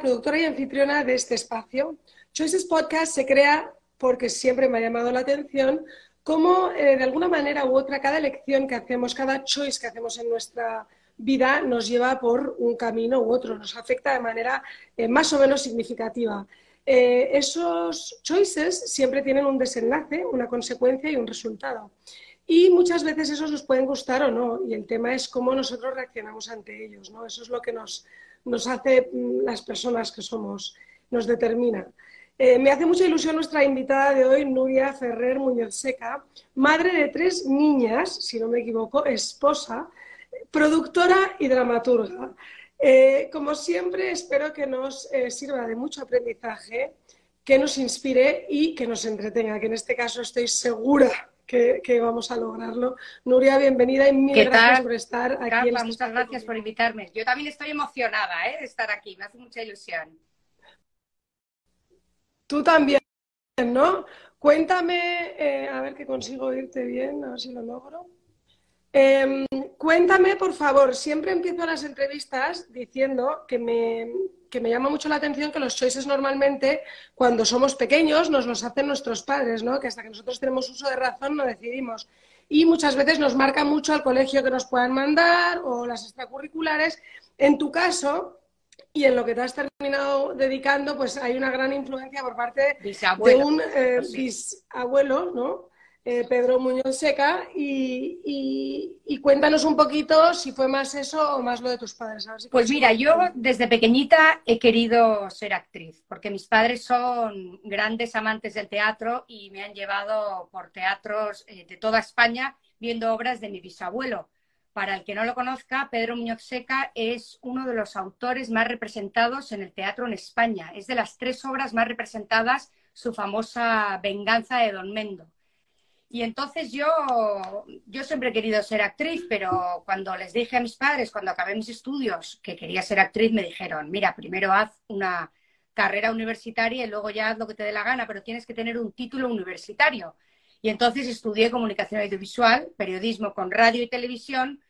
Productora y anfitriona de este espacio. Choices Podcast se crea porque siempre me ha llamado la atención cómo, eh, de alguna manera u otra, cada elección que hacemos, cada choice que hacemos en nuestra vida nos lleva por un camino u otro, nos afecta de manera eh, más o menos significativa. Eh, esos choices siempre tienen un desenlace, una consecuencia y un resultado. Y muchas veces esos nos pueden gustar o no, y el tema es cómo nosotros reaccionamos ante ellos, ¿no? Eso es lo que nos, nos hace mm, las personas que somos, nos determina. Eh, me hace mucha ilusión nuestra invitada de hoy, Nuria Ferrer Muñoz Seca, madre de tres niñas, si no me equivoco, esposa, productora y dramaturga. Eh, como siempre, espero que nos eh, sirva de mucho aprendizaje, que nos inspire y que nos entretenga, que en este caso estoy segura que, vamos a lograrlo. Nuria, bienvenida y mil gracias por estar aquí. Este muchas gracias por invitarme. Yo también estoy emocionada ¿eh? de estar aquí, me hace mucha ilusión. Tú también, ¿no? Cuéntame, eh, a ver que consigo oírte bien, a ver si lo logro. Em, cuéntame, por favor, siempre empiezo las entrevistas diciendo que me, que me llama mucho la atención que los choices normalmente, cuando somos pequeños, nos los hacen nuestros padres, ¿no? Que hasta que nosotros tenemos uso de razón no decidimos. Y muchas veces nos marca mucho al colegio que nos puedan mandar o las extracurriculares. En tu caso, y en lo que te has terminado dedicando, pues hay una gran influencia por parte de un eh, bisabuelo, ¿no? Eh, Pedro Muñoz Seca, y, cuéntanos un poquito si fue más eso o más lo de tus padres. pues mira, yo desde pequeñita he querido ser actriz, porque mis padres son grandes amantes del teatro y me han llevado por teatros eh, de toda España viendo obras de mi bisabuelo. Para el que no lo conozca, Pedro Muñoz Seca es uno de los autores más representados en el teatro en España. Es de las tres obras más representadas su famosa Venganza de Don Mendo. Y entonces yo, yo siempre he querido ser actriz, pero cuando les dije a mis padres, cuando acabé mis estudios, que quería ser actriz, me dijeron, mira, primero haz una carrera universitaria y luego ya haz lo que te dé la gana, pero tienes que tener un título universitario. Y entonces estudié comunicación audiovisual, periodismo con radio y televisión,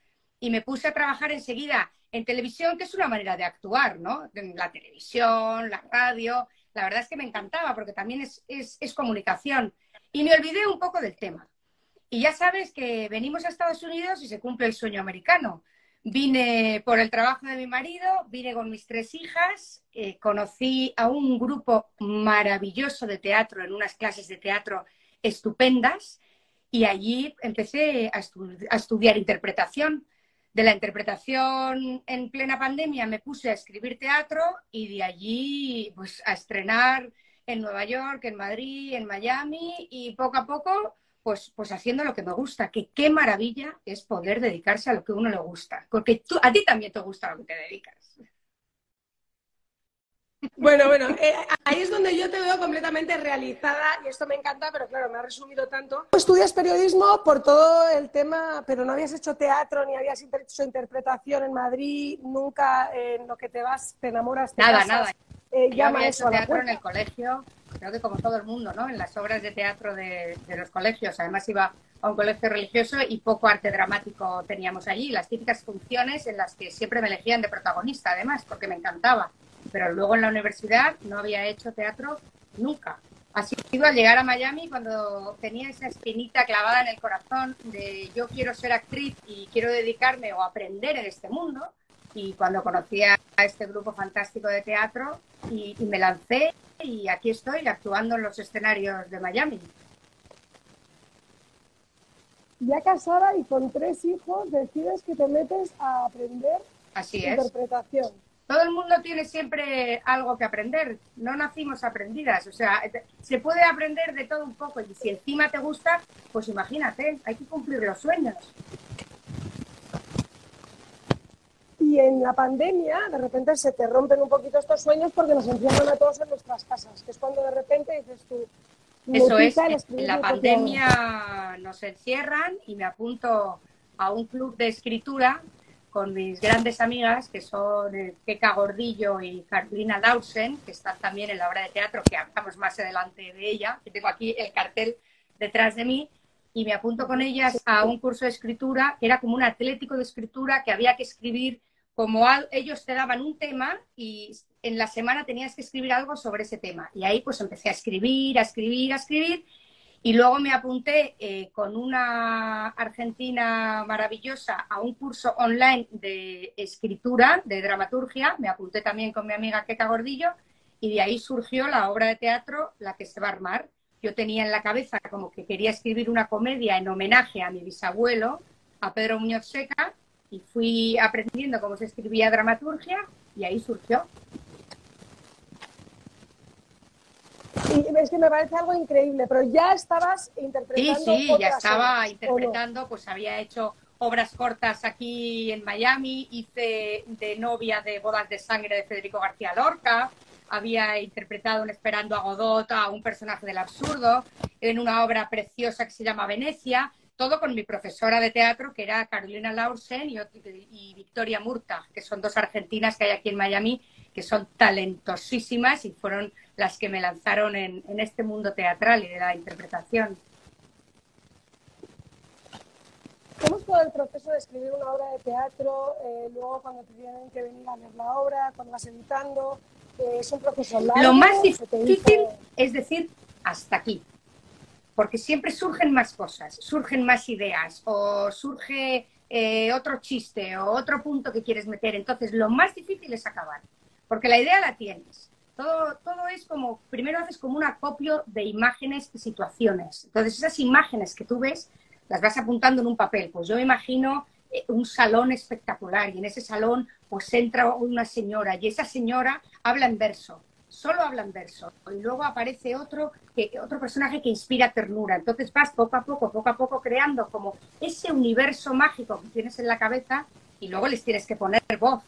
y me puse a trabajar enseguida en televisión, que es una manera de actuar, ¿no? La televisión, la radio. La verdad es que me encantaba porque también es, es, es comunicación. Y me olvidé un poco del tema. Y ya sabes que venimos a Estados Unidos y se cumple el sueño americano. Vine por el trabajo de mi marido, vine con mis tres hijas, eh, conocí a un grupo maravilloso de teatro en unas clases de teatro estupendas y allí empecé a, a estudiar interpretación. De la interpretación en plena pandemia me puse a escribir teatro y de allí pues a estrenar en Nueva York, en Madrid, en Miami y poco a poco pues, pues haciendo lo que me gusta, que qué maravilla es poder dedicarse a lo que uno le gusta, porque tú, a ti también te gusta lo que te dedicas. Bueno, bueno, eh, ahí es donde yo te veo completamente realizada y esto me encanta, pero claro, me ha resumido tanto. Estudias periodismo por todo el tema, pero no habías hecho teatro ni habías hecho interpretación en Madrid, nunca en lo que te vas, te enamoras. Te nada, nada. Eh, llama eso teatro en el colegio, creo que como todo el mundo, ¿no? En las obras de teatro de, los colegios. Además iba a un colegio religioso y poco arte dramático teníamos allí. Las típicas funciones en las que siempre me elegían de protagonista, además, porque me encantaba. Pero luego en la universidad no había hecho teatro nunca. Ha sido al llegar a Miami cuando tenía esa espinita clavada en el corazón de yo quiero ser actriz y quiero dedicarme o aprender en este mundo y cuando conocí a este grupo fantástico de teatro y, me lancé y aquí estoy actuando en los escenarios de Miami. Ya casada y con tres hijos, decides que te metes a aprender Así interpretación. Todo el mundo tiene siempre algo que aprender. No nacimos aprendidas. O sea, se puede aprender de todo un poco. Y si encima te gusta, pues imagínate, hay que cumplir los sueños. Y en la pandemia de repente se te rompen un poquito estos sueños porque nos encierran a todos en nuestras casas, que es cuando de repente dices tú... Eso es, en la pandemia nos encierran y me apunto a un club de escritura con mis grandes amigas, que son Keka Gordillo y Carolina Lausen, que están también en la obra de teatro, que hablamos más adelante de ella, que tengo aquí el cartel detrás de mí, y me apunto con ellas a un curso de escritura, que era como un atlético de escritura, que había que escribir como ellos te daban un tema y en la semana tenías que escribir algo sobre ese tema. Y ahí pues empecé a escribir, a escribir, a escribir. Y luego me apunté eh, con una argentina maravillosa a un curso online de escritura, de dramaturgia. Me apunté también con mi amiga Keka Gordillo y de ahí surgió la obra de teatro La que se va a armar. Yo tenía en la cabeza como que quería escribir una comedia en homenaje a mi bisabuelo, a Pedro Muñoz Seca, y fui aprendiendo cómo se escribía dramaturgia y ahí surgió. Y es que me parece algo increíble, pero ya estabas interpretando. Sí, sí, ya estaba interpretando, pues había hecho obras cortas aquí en Miami, hice de novia de Bodas de Sangre de Federico García Lorca, había interpretado en Esperando a Godot a un personaje del absurdo, en una obra preciosa que se llama Venecia, todo con mi profesora de teatro, que era Carolina Laursen y, y Victoria Murta, que son dos argentinas que hay aquí en Miami, que son talentosísimas y fueron las que me lanzaron en, este mundo teatral y de la interpretación. ¿Cómo es todo el proceso de escribir una obra de teatro? Eh, luego, cuando te tienen que venir a ver la obra, cuando vas editando, eh, es un proceso largo. Lo más difícil es decir hasta aquí porque siempre surgen más cosas, surgen más ideas o surge eh, otro chiste o otro punto que quieres meter. Entonces, lo más difícil es acabar, porque la idea la tienes. Todo, todo es como, primero haces como un acopio de imágenes y situaciones. Entonces, esas imágenes que tú ves, las vas apuntando en un papel. Pues yo imagino eh, un salón espectacular y en ese salón pues entra una señora y esa señora habla en verso solo hablan verso y luego aparece otro, que, otro personaje que inspira ternura. Entonces vas poco a poco, poco a poco creando como ese universo mágico que tienes en la cabeza y luego les tienes que poner voz.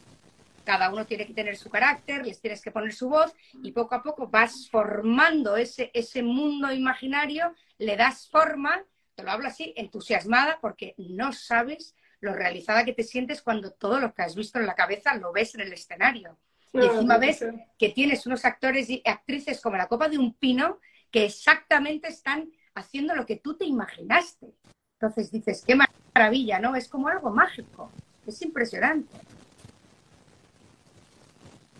Cada uno tiene que tener su carácter, les tienes que poner su voz y poco a poco vas formando ese, ese mundo imaginario, le das forma, te lo hablo así, entusiasmada porque no sabes lo realizada que te sientes cuando todo lo que has visto en la cabeza lo ves en el escenario. Y encima ves que tienes unos actores y actrices como la copa de un pino que exactamente están haciendo lo que tú te imaginaste. Entonces dices, qué maravilla, ¿no? Es como algo mágico. Es impresionante.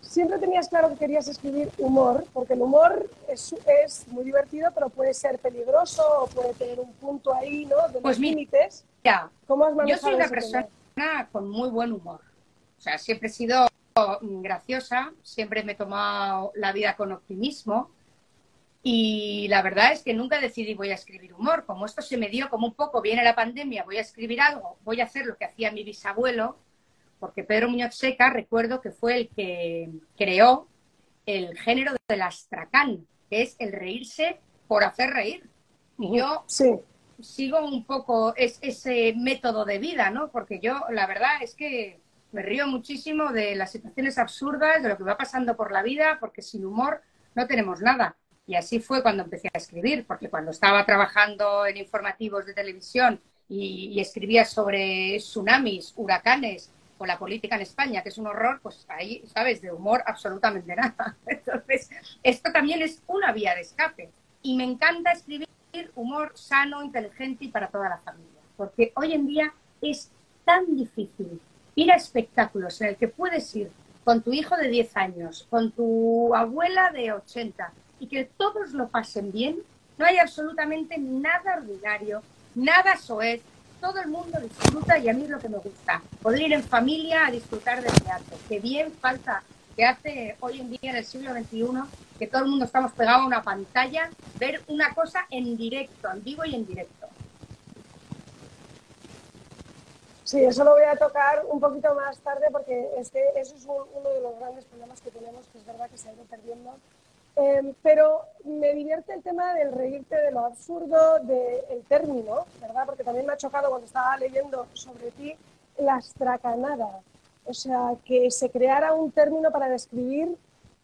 Siempre tenías claro que querías escribir humor, porque el humor es, es muy divertido, pero puede ser peligroso o puede tener un punto ahí, ¿no? De pues límites. Ya. ¿Cómo has Yo soy una persona con muy buen humor. O sea, siempre he sido graciosa, siempre me he tomado la vida con optimismo y la verdad es que nunca decidí voy a escribir humor. Como esto se me dio como un poco, viene la pandemia, voy a escribir algo, voy a hacer lo que hacía mi bisabuelo, porque Pedro Muñoz Seca recuerdo que fue el que creó el género del astracán, que es el reírse por hacer reír. Y yo sigo un poco ese método de vida, ¿no? Porque yo, la verdad es que me río muchísimo de las situaciones absurdas, de lo que va pasando por la vida, porque sin humor no tenemos nada. Y así fue cuando empecé a escribir, porque cuando estaba trabajando en informativos de televisión y, escribía sobre tsunamis, huracanes o la política en España, que es un horror, pues ahí, ¿sabes? De humor absolutamente nada. Entonces, esto también es una vía de escape. Y me encanta escribir humor sano, inteligente y para toda la familia, porque hoy en día es tan difícil ir a espectáculos en el que puedes ir con tu hijo de 10 años, con tu abuela de 80 y que todos lo pasen bien, no hay absolutamente nada ordinario, nada soez, todo el mundo disfruta y a mí es lo que me gusta, poder ir en familia a disfrutar del teatro, que bien falta que hace hoy en día en el siglo XXI que todo el mundo estamos pegados a una pantalla, ver una cosa en directo, en vivo y en directo. Sí, eso lo voy a tocar un poquito más tarde porque es que eso es uno de los grandes problemas que tenemos, que es verdad que se ha ido perdiendo. Em, pero me divierte el tema del reírte de lo absurdo del término, ¿verdad? Porque también me ha chocado cuando estaba leyendo sobre ti la astracanada. O sea, que se creara un término para describir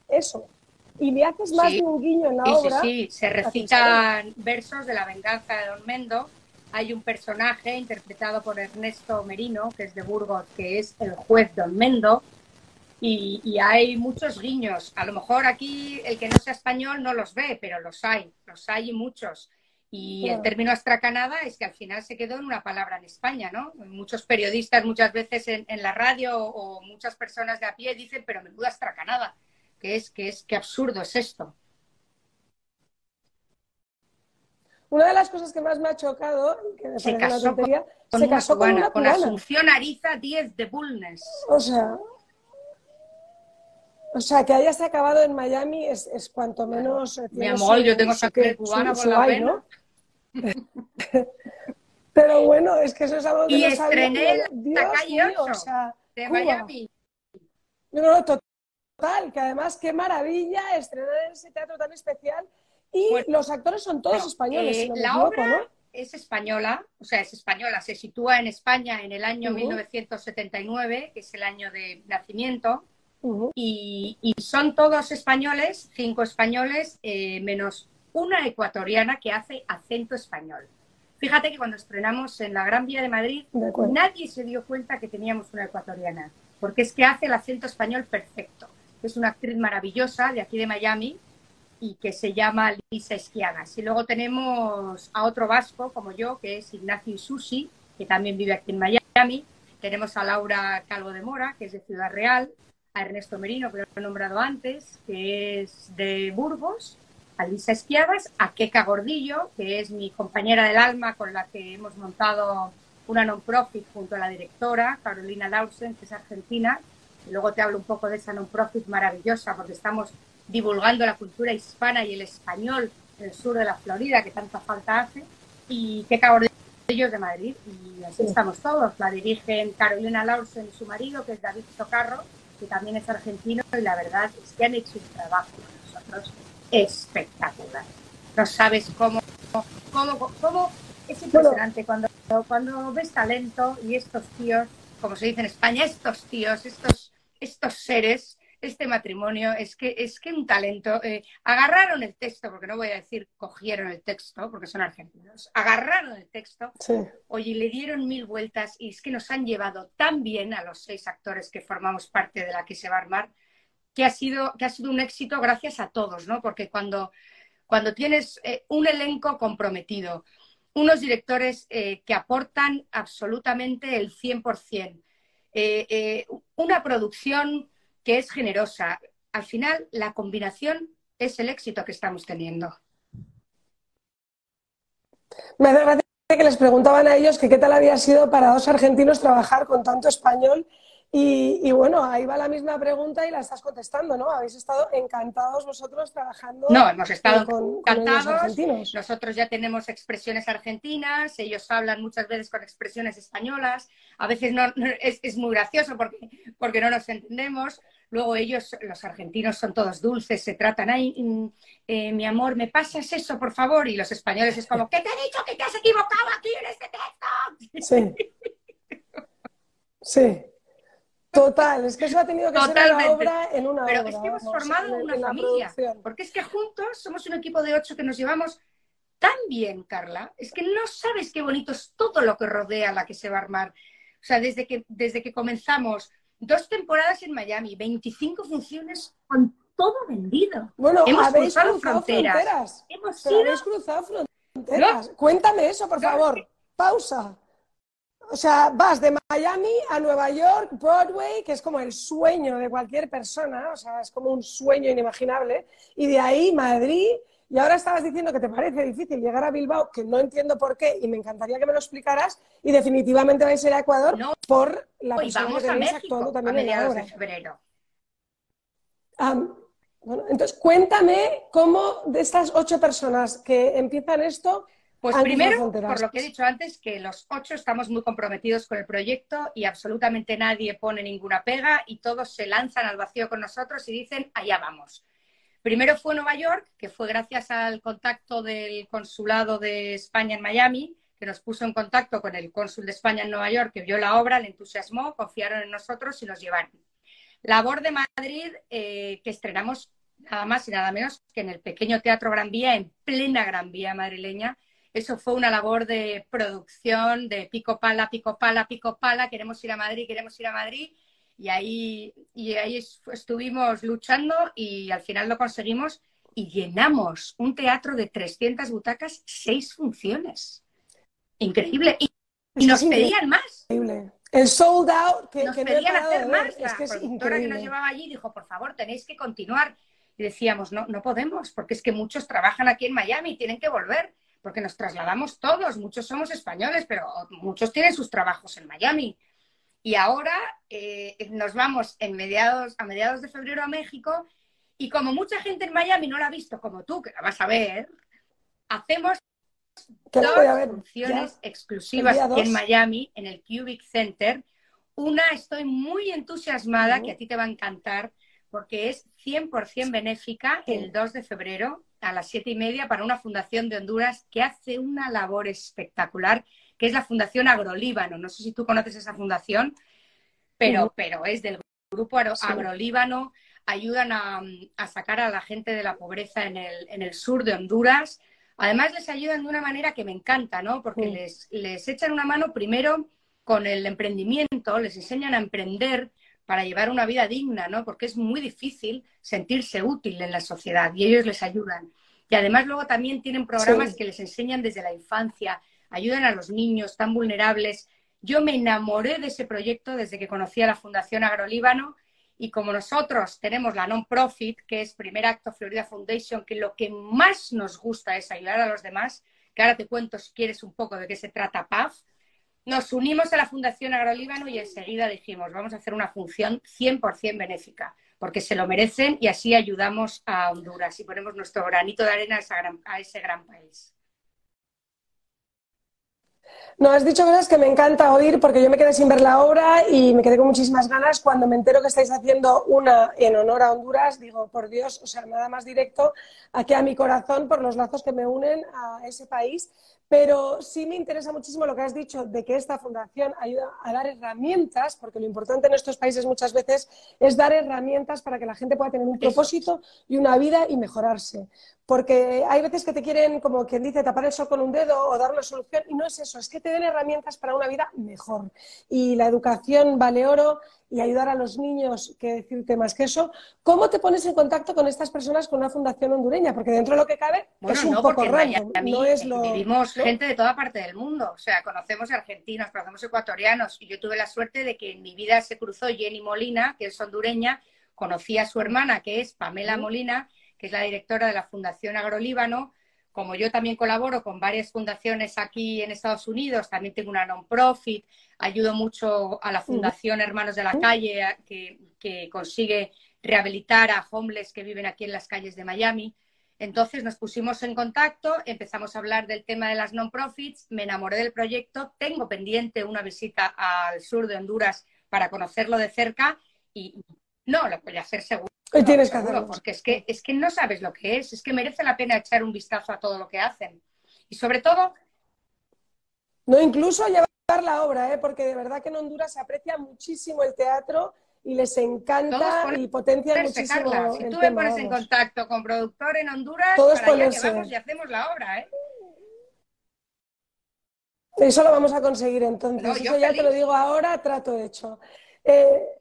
eso. Y me haces más de un guiño en la obra. Sí, sí, se recitan versos de la venganza de Don Mendo hay un personaje interpretado por Ernesto Merino, que es de Burgos, que es el juez Don Mendo, y, hay muchos guiños. A lo mejor aquí el que no sea español no los ve, pero los hay, los hay y muchos. Y el término astracanada es que al final se quedó en una palabra en España, ¿no? Muchos periodistas en en muchas veces en, la radio o muchas personas de a pie dicen, pero menuda astracanada, que es, que es, qué absurdo es esto. Una de las cosas que más me ha chocado, que me se casó con, se casó con, una con Asunción Ariza 10 de Bulnes. O sea, o sea, que hayas acabado en Miami es, es cuanto menos... Eh, Mi amor, yo tengo sangre cubana por la vena. Pero bueno, es que eso es algo que y no estrené la calle 8 o sea, de Miami. No, no, total, que además qué maravilla estrenar en ese teatro tan especial y pues, los actores son todos españoles. Eh, la obra es española, o sea, es española, se sitúa en España en el año 1979, que es el año de nacimiento, y, son todos españoles, cinco españoles, eh, menos una ecuatoriana que hace acento español. Fíjate que cuando estrenamos en la Gran Vía de Madrid, nadie se dio cuenta que teníamos una ecuatoriana, porque es que hace el acento español perfecto. Es una actriz maravillosa de aquí de Miami, y que se llama Lisa Esquiagas. Y luego tenemos a otro vasco como yo, que es Ignacio Susi, que también vive aquí en Miami. Tenemos a Laura Calvo de Mora, que es de Ciudad Real, a Ernesto Merino, que lo he nombrado antes, que es de Burgos, a Lisa Esquiagas, a Keka Gordillo, que es mi compañera del alma con la que hemos montado una non-profit junto a la directora, Carolina Lausen, que es argentina. Y luego te hablo un poco de esa non-profit maravillosa, porque estamos divulgando la cultura hispana y el español en el sur de la Florida, que tanta falta hace, y que ellos de Madrid. Y así estamos todos. La dirigen Carolina Lawson y su marido, que es David Socarro, que también es argentino, y la verdad es que han hecho un trabajo con nosotros espectacular. No sabes cómo, cómo, cómo es impresionante cuando, cuando ves talento y estos tíos, como se dice en España, estos tíos, estos, estos seres este matrimonio es que es que un talento. Eh, agarraron el texto, porque no voy a decir cogieron el texto, porque son argentinos. Agarraron el texto, oye, le dieron mil vueltas y es que nos han llevado tan bien a los seis actores que formamos parte de la que se va a armar, que ha sido, que ha sido un éxito gracias a todos, ¿no? Porque cuando, cuando tienes eh, un elenco comprometido, unos directores eh, que aportan absolutamente el 100%, una producción que es generosa. Al final, la combinación es el éxito que estamos teniendo. Me hace gracia que les preguntaban a ellos que qué tal había sido para dos argentinos trabajar con tanto español y, bueno, ahí va la misma pregunta y la estás contestando, ¿no? Habéis estado encantados vosotros trabajando. No, hemos estado encantados. Nosotros ya tenemos expresiones argentinas, ellos hablan muchas veces con expresiones españolas. A veces no, es, muy gracioso porque, porque no nos entendemos. Luego ellos, los argentinos, son todos dulces, se tratan, ay, mm, eh, mi amor, ¿me pasas eso, por favor? Y los españoles es como, ¿qué te he dicho que te has equivocado aquí en este texto? Sí. Sí. Total, es que eso ha tenido que ser una obra en una Pero es que hemos formado una familia. Porque es que juntos somos un equipo de ocho que nos llevamos tan bien, Carla. Es que no sabes qué bonito es todo lo que rodea la que se va a armar. O sea, desde que, desde que comenzamos, dos temporadas en Miami, 25 funciones con todo vendido. Bueno, hemos habéis cruzado fronteras. Hemos cruzado fronteras. Cuéntame eso, por favor. Pausa. O sea, vas de Miami a Nueva York, Broadway, que es como el sueño de cualquier persona, o sea, es como un sueño inimaginable, y de ahí Madrid, y ahora estabas diciendo que te parece difícil llegar a Bilbao, que no entiendo por qué, y me encantaría que me lo explicaras, y definitivamente vais a ir a Ecuador por la persona que tenéis actuando también a mediados de febrero. bueno, entonces, cuéntame cómo de estas ocho personas que empiezan esto, pues primero, por lo que he dicho antes, que los ocho estamos muy comprometidos con el proyecto y absolutamente nadie pone ninguna pega y todos se lanzan al vacío con nosotros y dicen, allá vamos. Primero fue Nueva York, que fue gracias al contacto del consulado de España en Miami, que nos puso en contacto con el cónsul de España en Nueva York, que vio la obra, le entusiasmó, confiaron en nosotros y nos llevaron. Labor de Madrid, eh, que estrenamos nada más y nada menos que en el pequeño Teatro Gran Vía, en plena Gran Vía madrileña, eso fue una labor de producción, de pico pala, pico pala, pico pala, queremos ir a Madrid, queremos ir a Madrid. Y ahí, y ahí estuvimos luchando y al final lo conseguimos. y llenamos un teatro de 300 butacas, seis funciones. Increíble. Y, nos pedían más. Increíble. El sold out que nos pedían hacer más. La productora que nos llevaba allí dijo, por favor, tenéis que continuar. Y decíamos, no, no podemos, porque es que muchos trabajan aquí en Miami y tienen que volver, porque nos trasladamos todos, muchos somos españoles, pero muchos tienen sus trabajos en Miami. Y ahora eh, nos vamos en mediados, a mediados de febrero a México y como mucha gente en Miami no la ha visto como tú, que la vas a ver, hacemos dos funciones exclusivas en Miami, en el Cubic Center. Una estoy muy entusiasmada, que a ti te va a encantar, porque es 100% benéfica el 2 de febrero a las 7 y media para una fundación de Honduras que hace una labor espectacular, que es la Fundación Agrolíbano. No sé si tú conoces esa fundación, pero, pero es del grupo Agrolíbano. Ayudan a, sacar a la gente de la pobreza en el, en el sur de Honduras Además, les ayudan de una manera que me encanta, ¿no? Porque les, les echan una mano primero con el emprendimiento, les enseñan a emprender para llevar una vida digna, ¿no? Porque es muy difícil sentirse útil en la sociedad y ellos les ayudan. Y además luego también tienen programas que les enseñan desde la infancia, ayudan a los niños tan vulnerables. Yo me enamoré de ese proyecto desde que conocí a la Fundación Agrolíbano y como nosotros tenemos la non-profit, que es Primer Acto Florida Foundation, que lo que más nos gusta es ayudar a los demás, que ahora te cuento si quieres un poco de qué se trata PAF, nos unimos a la Fundación Agrolíbano y enseguida dijimos, vamos a hacer una función 100% benéfica, porque se lo merecen y así ayudamos a Honduras y ponemos nuestro granito de arena a ese gran país. No, has dicho cosas que me encanta oír porque yo me quedé sin ver la obra y me quedé con muchísimas ganas. Cuando me entero que estáis haciendo una en honor a Honduras, digo, por Dios, o sea, nada más directo aquí a mi corazón por los lazos que me unen a ese país. Pero sí me interesa muchísimo lo que has dicho de que esta fundación ayuda a dar herramientas, porque lo importante en estos países muchas veces es dar herramientas para que la gente pueda tener un propósito y una vida y mejorarse. Porque hay veces que te quieren, como quien dice, tapar el sol con un dedo o dar una solución y no es eso, es que te den herramientas para una vida mejor. Y la educación vale oro y ayudar a los niños, que decirte más que eso. ¿Cómo te pones en contacto con estas personas con una fundación hondureña? Porque dentro de lo que cabe es un poco raro. No es lo, vivimos gente de toda parte del mundo, o sea, conocemos argentinos, conocemos ecuatorianos, y yo tuve la suerte de que en mi vida se cruzó Jenny Molina, que es hondureña, conocí a su hermana, que es Pamela Molina, que es la directora de la Fundación Agrolíbano, como yo también colaboro con varias fundaciones aquí en Estados Unidos, también tengo una non-profit, ayudo mucho a la Fundación Hermanos de la Calle, que, consigue rehabilitar a homeless que viven aquí en las calles de Miami. Entonces nos pusimos en contacto, empezamos a hablar del tema de las non-profits, me enamoré del proyecto, tengo pendiente una visita al sur de Honduras para conocerlo de cerca y no, lo voy a hacer seguro. Y tienes que hacerlo. Porque es que, es que no sabes lo que es, es que merece la pena echar un vistazo a todo lo que hacen. Y sobre todo... No, incluso llevar la obra, ¿eh? porque de verdad que en Honduras se aprecia muchísimo el teatro y les encanta y potencia muchísimo Si tú me pones en contacto con productor en Honduras, Todos para allá que vamos y hacemos la obra, ¿eh? Eso lo vamos a conseguir entonces. Eso ya te lo digo ahora, trato hecho. Eh,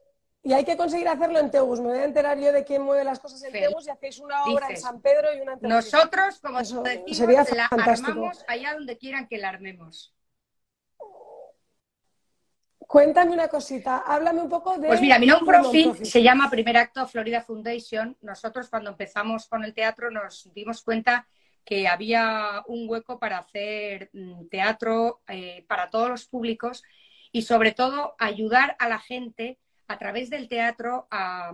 y hay que conseguir hacerlo en Tegus. Me voy a enterar yo de quién mueve las cosas en Tegus y hacéis una obra en San Pedro y una en Nosotros, como Eso, decimos, la armamos allá donde quieran que la armemos. Cuéntame una cosita, háblame un poco de... Pues mira, mi non-profit se llama Primer Acto Florida Foundation. Nosotros cuando empezamos con el teatro nos dimos cuenta que había un hueco para hacer mm, teatro eh, para todos los públicos y sobre todo ayudar a la gente a través del teatro a,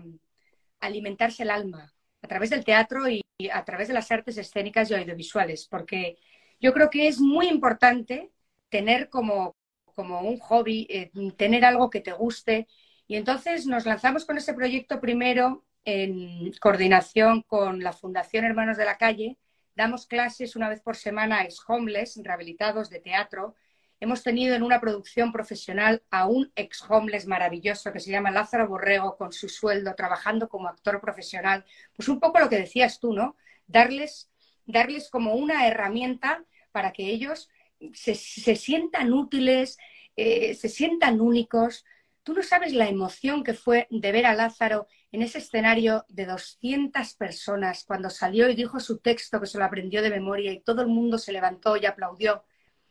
alimentarse el alma, a través del teatro y, a través de las artes escénicas y audiovisuales, porque yo creo que es muy importante tener como, como un hobby, eh, tener algo que te guste. Y entonces nos lanzamos con ese proyecto primero en coordinación con la Fundación Hermanos de la Calle. Damos clases una vez por semana a ex-homeless, rehabilitados de teatro, hemos tenido en una producción profesional a un ex homeless maravilloso que se llama Lázaro Borrego con su sueldo, trabajando como actor profesional. Pues un poco lo que decías tú, ¿no? Darles, darles como una herramienta para que ellos se, sientan útiles, eh, se sientan únicos. Tú no sabes la emoción que fue de ver a Lázaro en ese escenario de 200 personas, cuando salió y dijo su texto, que se lo aprendió de memoria, y todo el mundo se levantó y aplaudió,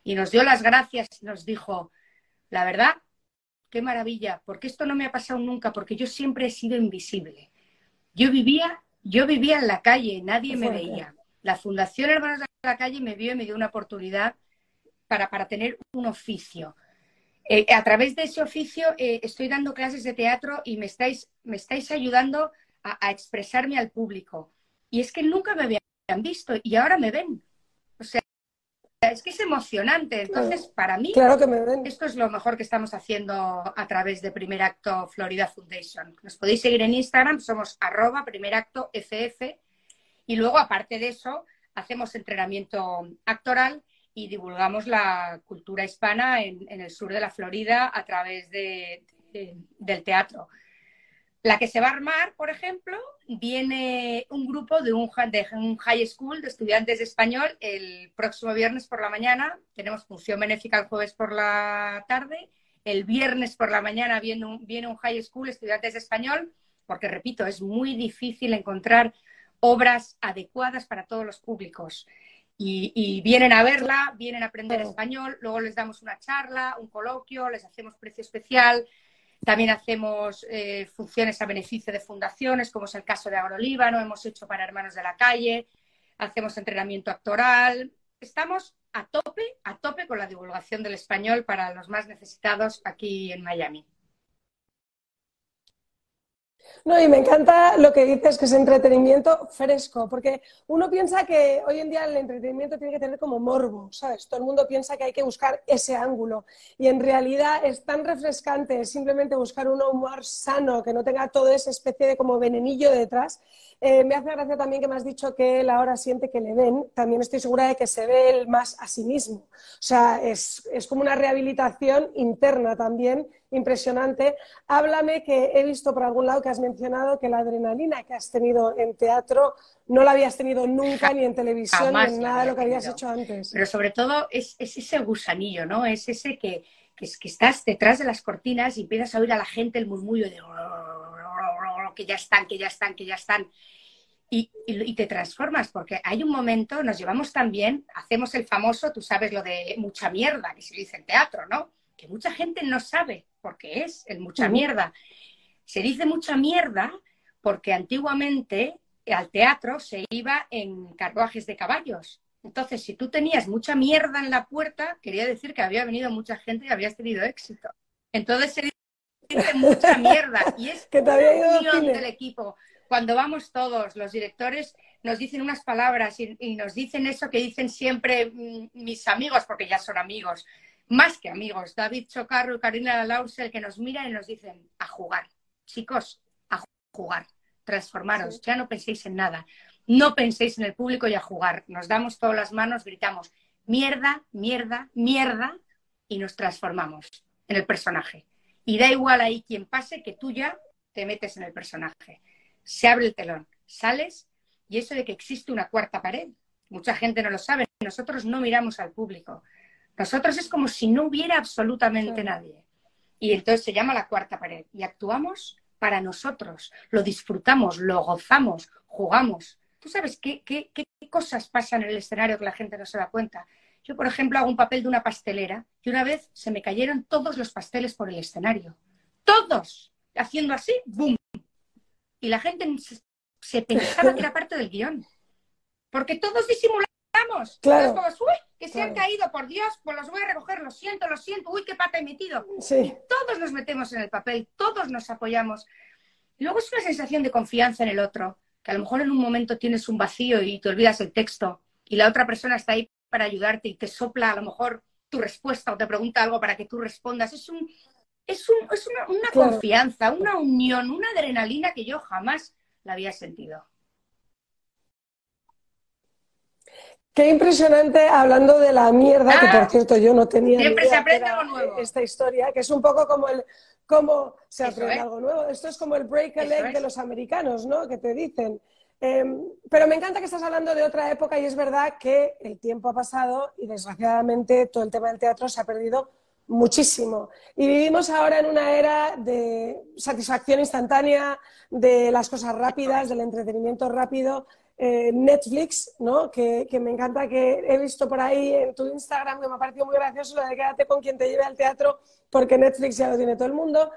y nos dio las gracias y nos dijo, la verdad, qué maravilla, porque esto no me ha pasado nunca, porque yo siempre he sido invisible. Yo vivía, yo vivía en la calle, nadie me veía. La Fundación Hermanos de la Calle me vio y me dio una oportunidad para, para tener un oficio. Eh, a través de ese oficio eh, estoy dando clases de teatro y me estáis, me estáis ayudando a, expresarme al público. Y es que nunca me habían visto y ahora me ven. O sea, es que es emocionante. Entonces, para mí, claro que me ven. esto es lo mejor que estamos haciendo a través de Primer Acto Florida Foundation. Nos podéis seguir en Instagram, somos arroba primer acto FF. Y luego, aparte de eso, hacemos entrenamiento actoral y divulgamos la cultura hispana en, el sur de la Florida a través de, del teatro. La que se va a armar, por ejemplo, viene un grupo de un, de un high school de estudiantes de español el próximo viernes por la mañana. Tenemos función benéfica el jueves por la tarde. El viernes por la mañana viene un, viene un high school estudiantes de español, porque repito, es muy difícil encontrar obras adecuadas para todos los públicos. Y, vienen a verla, vienen a aprender español, luego les damos una charla, un coloquio, les hacemos precio especial, también hacemos eh, funciones a beneficio de fundaciones, como es el caso de Agrolíbano, hemos hecho para Hermanos de la Calle, hacemos entrenamiento actoral. Estamos a tope, a tope con la divulgación del español para los más necesitados aquí en Miami. No, y me encanta lo que dices, que es entretenimiento fresco, porque uno piensa que hoy en día el entretenimiento tiene que tener como morbo, ¿sabes? Todo el mundo piensa que hay que buscar ese ángulo y en realidad es tan refrescante simplemente buscar un humor sano, que no tenga toda esa especie de como venenillo detrás. Eh, me hace gracia también que me has dicho que él ahora siente que le ven, también estoy segura de que se ve él más a sí mismo. O sea, es, es como una rehabilitación interna también impresionante. Háblame que he visto por algún lado que has mencionado que la adrenalina que has tenido en teatro no la habías tenido nunca ni en televisión ni en nada de lo que habías hecho antes. Pero sobre todo es, ese gusanillo, ¿no? Es ese que, que, que, estás detrás de las cortinas y empiezas a oír a la gente el murmullo de que ya están, que ya están, que ya están. Y, y, te transformas, porque hay un momento, nos llevamos también, hacemos el famoso, tú sabes lo de mucha mierda, que se dice en teatro, ¿no? Que mucha gente no sabe porque es el mucha mierda. Se dice mucha mierda porque antiguamente al teatro se iba en carruajes de caballos. Entonces, si tú tenías mucha mierda en la puerta, quería decir que había venido mucha gente y habías tenido éxito. Entonces se dice mucha mierda. Y es que una unión del equipo. Cuando vamos todos, los directores nos dicen unas palabras y, y, nos dicen eso que dicen siempre mm, mis amigos, porque ya son amigos más que amigos, David Chocarro y Karina Lausel, que nos miran y nos dicen, a jugar, chicos, a jugar, transformaros, ya no penséis en nada, no penséis en el público y a jugar, nos damos todas las manos, gritamos, mierda, mierda, mierda, y nos transformamos en el personaje. Y da igual ahí quien pase, que tú ya te metes en el personaje. Se abre el telón, sales, y eso de que existe una cuarta pared, mucha gente no lo sabe, nosotros no miramos al público nosotros es como si no hubiera absolutamente nadie. Y entonces se llama la cuarta pared. Y actuamos para nosotros, lo disfrutamos, lo gozamos, jugamos. ¿Tú sabes qué, qué, qué cosas pasan en el escenario que la gente no se da cuenta? Yo, por ejemplo, hago un papel de una pastelera y una vez se me cayeron todos los pasteles por el escenario. Todos. Haciendo así, ¡boom! Y la gente se pensaba que era parte del guion. Porque todos disimulamos Claro. que se han caído, por Dios, pues los voy a recoger, lo siento, lo siento, uy, qué pata he metido. Sí. todos nos metemos en el papel, todos nos apoyamos. luego es una sensación de confianza en el otro, que a lo mejor en un momento tienes un vacío y te olvidas el texto y la otra persona está ahí para ayudarte y te sopla a lo mejor tu respuesta o te pregunta algo para que tú respondas. Es, un, es, un, es una, una confianza, una unión, una adrenalina que yo jamás la había sentido. Qué impresionante hablando de la mierda, que por ah, cierto yo no tenía siempre se aprende algo nuevo. esta historia, que es un poco como el cómo se aprende algo nuevo. Esto es como el break a leg de los americanos, ¿no? Que te dicen. Em, pero me encanta que estás hablando de otra época y es verdad que el tiempo ha pasado y desgraciadamente todo el tema del teatro se ha perdido muchísimo. Y vivimos ahora en una era de satisfacción instantánea, de las cosas rápidas, del entretenimiento rápido. Eh, Netflix, ¿no? Que, me encanta que he visto por ahí en tu Instagram, que me ha parecido muy gracioso lo de quédate con quien te lleve al teatro, porque Netflix ya lo tiene todo el mundo.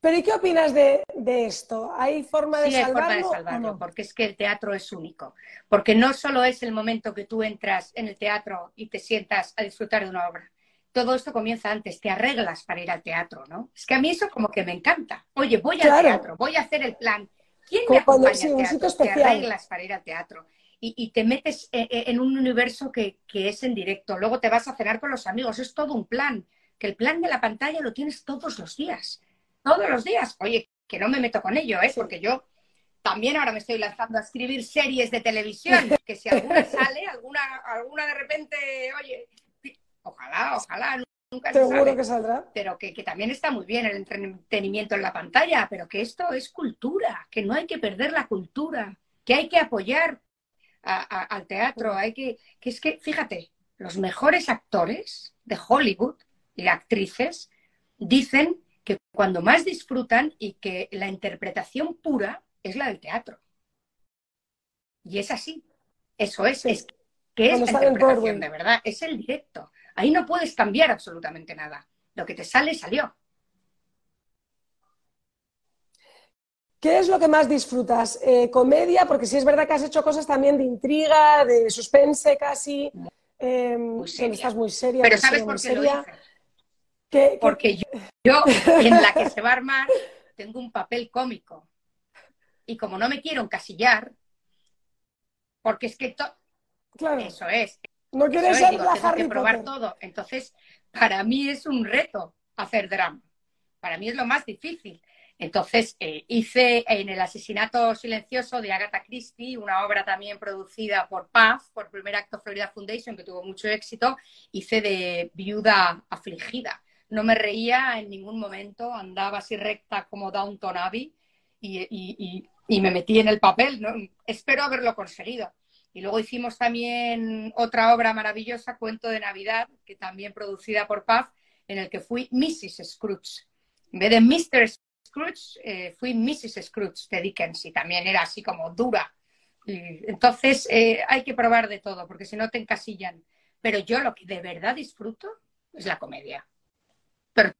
Pero ¿y qué opinas de, esto? ¿Hay forma de sí, salvarlo? Hay forma de salvarlo, porque es que el teatro es único. Porque no solo es el momento que tú entras en el teatro y te sientas a disfrutar de una obra. Todo esto comienza antes, te arreglas para ir al teatro, ¿no? Es que a mí eso como que me encanta. Oye, voy al teatro, voy a hacer el plan. ¿Quién me acompaña al teatro? Te arreglas para ir al teatro. Y, te metes e, e, en, un universo que, que es en directo. Luego te vas a cenar con los amigos. Es todo un plan. Que el plan de la pantalla lo tienes todos los días todos los días. Oye, que no me meto con ello, ¿eh? Porque yo también ahora me estoy lanzando a escribir series de televisión, que si alguna sale, alguna, alguna de repente, oye, ojalá, ojalá, nunca Seguro que saldrá. Pero que, también está muy bien el entretenimiento en la pantalla, pero que esto es cultura, que no hay que perder la cultura, que hay que apoyar al teatro, hay que, que es que, fíjate, los mejores actores de Hollywood y actrices dicen que cuando más disfrutan y que la interpretación pura es la del teatro. Y es así. Eso es, es que es la interpretación de verdad, es el directo. Ahí no puedes cambiar absolutamente nada. Lo que te sale, salió. ¿Qué es lo que más disfrutas? Eh, ¿Comedia? Porque sí es verdad que has hecho cosas también de intriga, de suspense casi. Eh, estás muy seria. Pero ¿sabes por qué lo porque yo, en la que se va a armar, tengo un papel cómico. Y como no me quiero encasillar, porque es que claro. eso es. No quieres ser la tengo que probar todo. Entonces, para mí es un reto hacer drama. Para mí es lo más difícil. Entonces, eh, hice en El asesinato silencioso de Agatha Christie, una obra también producida por PAF, por Primer Acto Florida Foundation, que tuvo mucho éxito, hice de viuda afligida no me reía en ningún momento, andaba así recta como Downton Abbey y, me metí en el papel. ¿no? Espero haberlo conseguido. Y luego hicimos también otra obra maravillosa, Cuento de Navidad, que también producida por Puff, en el que fui Mrs. Scrooge. En vez de Mr. Scrooge, eh, fui Mrs. Scrooge de Dickens y también era así como dura. entonces eh, hay que probar de todo, porque si no te encasillan. Pero yo lo que de verdad disfruto es la comedia pero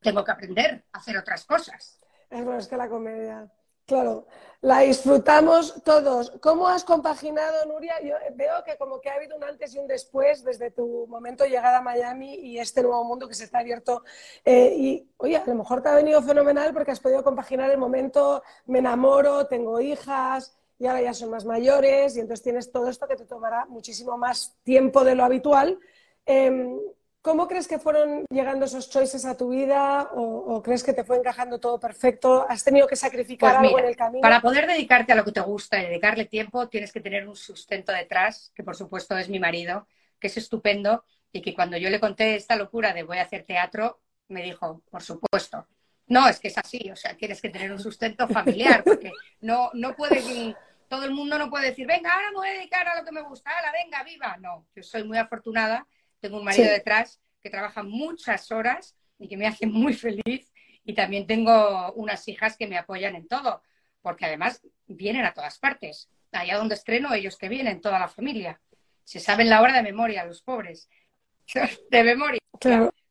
tengo que aprender a hacer otras cosas. Es bueno, es que la comedia, claro, la disfrutamos todos. ¿Cómo has compaginado, Nuria? Yo veo que como que ha habido un antes y un después desde tu momento de llegada a Miami y este nuevo mundo que se está abierto. Eh, y, oye, a lo mejor te ha venido fenomenal porque has podido compaginar el momento, me enamoro, tengo hijas, y ahora ya son más mayores y entonces tienes todo esto que te tomará muchísimo más tiempo de lo habitual. Em, ¿Cómo crees que fueron llegando esos choices a tu vida o, crees que te fue encajando todo perfecto? ¿Has tenido que sacrificar pues algo en el camino? Para poder dedicarte a lo que te gusta y dedicarle tiempo, tienes que tener un sustento detrás, que por supuesto es mi marido, que es estupendo y que cuando yo le conté esta locura de voy a hacer teatro, me dijo, por supuesto. No, es que es así, o sea, tienes que tener un sustento familiar, porque no, no puedes, todo el mundo no puede decir, venga, ahora me voy a dedicar a lo que me gusta, la venga, viva. No, yo soy muy afortunada tengo un marido detrás que trabaja muchas horas y que me hace muy feliz. Y también tengo unas hijas que me apoyan en todo, porque además vienen a todas partes. Allá donde estreno, ellos que vienen, toda la familia. Se saben la hora de memoria, los pobres. De memoria.